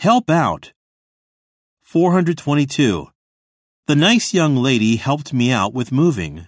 Help out. 422. The nice young lady helped me out with moving.